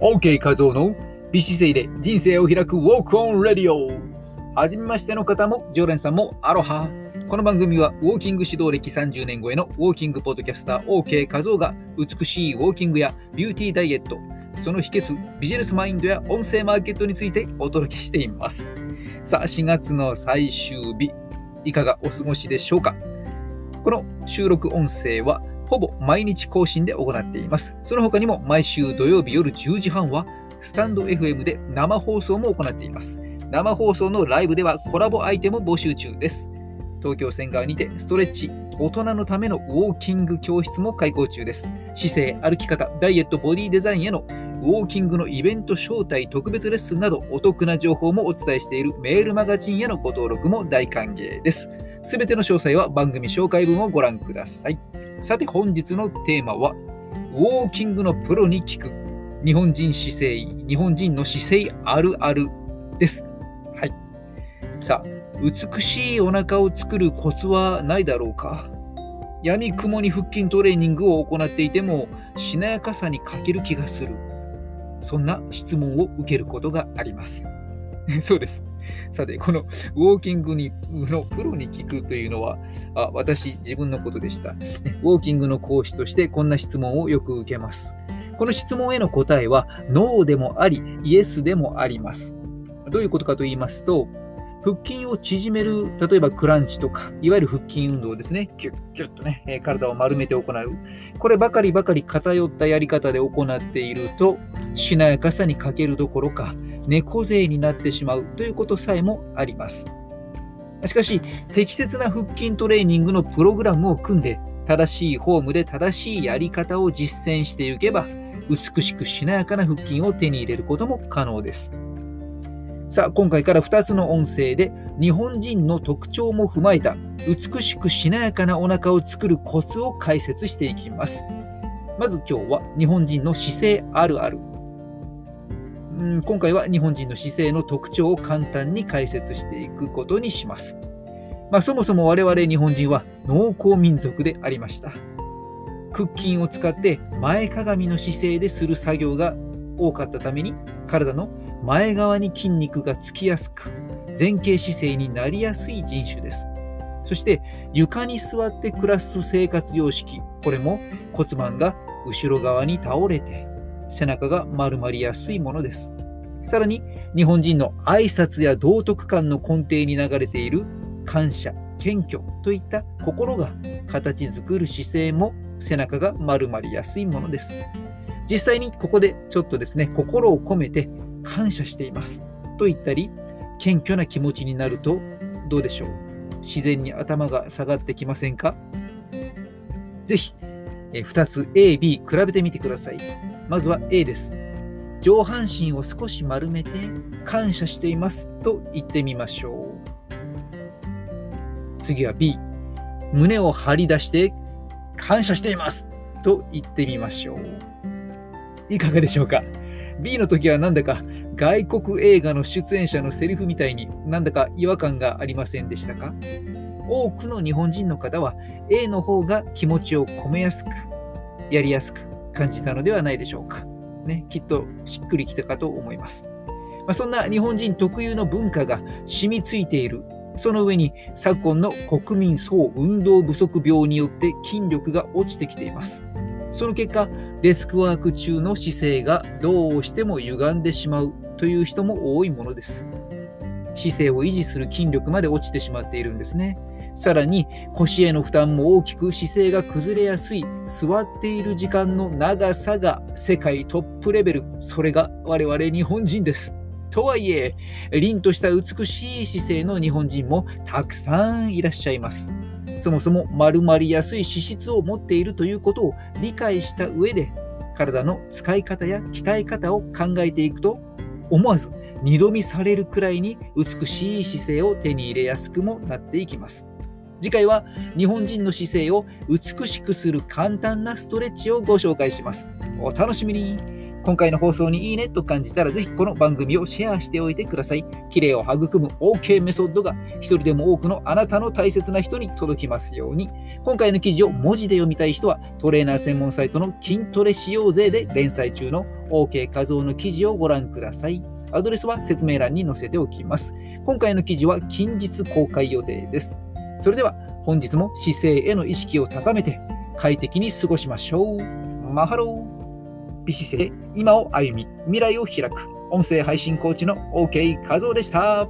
OK 画像の美姿勢で人生を開くウォークオンレディオはじめましての方も常連さんもアロハ。この番組はウォーキング指導歴30年超えのウォーキングポッドキャスター OK 画像が美しいウォーキングやビューティーダイエット。その秘訣ビジネスマインドや音声マーケットについてお届けしています。さあ4月の最終日いかがお過ごしでしょうか？この収録音声はほぼ毎日更新で行っています。その他にも毎週土曜日夜10時半はスタンド FM で生放送も行っています。生放送のライブではコラボアイテム募集中です。東京線側にてストレッチ、大人のためのウォーキング教室も開講中です。姿勢、歩き方、ダイエット、ボディデザインへのウォーキングのイベント招待特別レッスンなどお得な情報もお伝えしているメールマガジンへのご登録も大歓迎です。すべての詳細は番組紹介文をご覧ください。さて本日のテーマは、ウォーキングのプロに聞く日本人姿勢、日本人の姿勢あるあるです。はい。さあ、美しいお腹を作るコツはないだろうか？闇雲に腹筋トレーニングを行っていてもしなやかさに欠ける気がする。そんな質問を受けることがあります。そうです。さて、このウォーキングにのプロに聞くというのはあ、私、自分のことでした。ウォーキングの講師としてこんな質問をよく受けます。この質問への答えは、ノーでもあり、イエスでもあります。どういうことかと言いますと、腹筋を縮める、例えばクランチとか、いわゆる腹筋運動ですね。キュッキュッとね、え体を丸めて行う。こればかりばかり偏ったやり方で行っていると、しなやかさに欠けるどころか、猫背になってしまうということさえもあります。しかし、適切な腹筋トレーニングのプログラムを組んで、正しいフォームで正しいやり方を実践していけば、美しくしなやかな腹筋を手に入れることも可能です。さあ、今回から2つの音声で日本人の特徴も踏まえた美しくしなやかなお腹を作るコツを解説していきます。まず今日は日本人の姿勢あるある。うん今回は日本人の姿勢の特徴を簡単に解説していくことにします。まあ、そもそも我々日本人は農耕民族でありました。腹筋を使って前かがみの姿勢でする作業が多かったために体の前側に筋肉がつきやすく前傾姿勢になりやすい人種です。そして床に座って暮らす生活様式これも骨盤が後ろ側に倒れて背中が丸まりやすいものです。さらに日本人の挨拶や道徳観の根底に流れている感謝謙虚といった心が形作る姿勢も背中が丸まりやすいものです。実際にここでちょっとですね心を込めて感謝していますと言ったり、謙虚な気持ちになるとどうでしょう？自然に頭が下がってきませんか？ぜひ、2つ A、B 比べてみてください。まずは A です。上半身を少し丸めて感謝していますと言ってみましょう。次は B。胸を張り出して感謝していますと言ってみましょう。いかがでしょうか ?B の時はなんだか外国映画の出演者のセリフみたいになんだか違和感がありませんでしたか？多くの日本人の方は A の方が気持ちを込めやすく、やりやすく感じたのではないでしょうか。ね、きっとしっくりきたかと思います。まあ、そんな日本人特有の文化が染みついている。その上に昨今の国民総運動不足病によって筋力が落ちてきています。その結果、デスクワーク中の姿勢がどうしても歪んでしまうという人も多いものです。姿勢を維持する筋力まで落ちてしまっているんですね。さらに腰への負担も大きく姿勢が崩れやすい座っている時間の長さが世界トップレベルそれが我々日本人です。とはいえ凛とした美しい姿勢の日本人もたくさんいらっしゃいます。そもそも丸まりやすい脂質を持っているということを理解した上で体の使い方や鍛え方を考えていくと思わず二度見されるくらいに美しい姿勢を手に入れやすくもなっていきます。次回は日本人の姿勢を美しくする簡単なストレッチをご紹介します。お楽しみに今回の放送にいいねと感じたら、ぜひこの番組をシェアしておいてください。綺麗を育む OK メソッドが一人でも多くのあなたの大切な人に届きますように。今回の記事を文字で読みたい人は、トレーナー専門サイトの筋トレ使用税で連載中の OK 画像の記事をご覧ください。アドレスは説明欄に載せておきます。今回の記事は近日公開予定です。それでは本日も姿勢への意識を高めて快適に過ごしましょう。マハロー美姿勢、今を歩み、未来を開く、音声配信コーチの OK 和夫でした。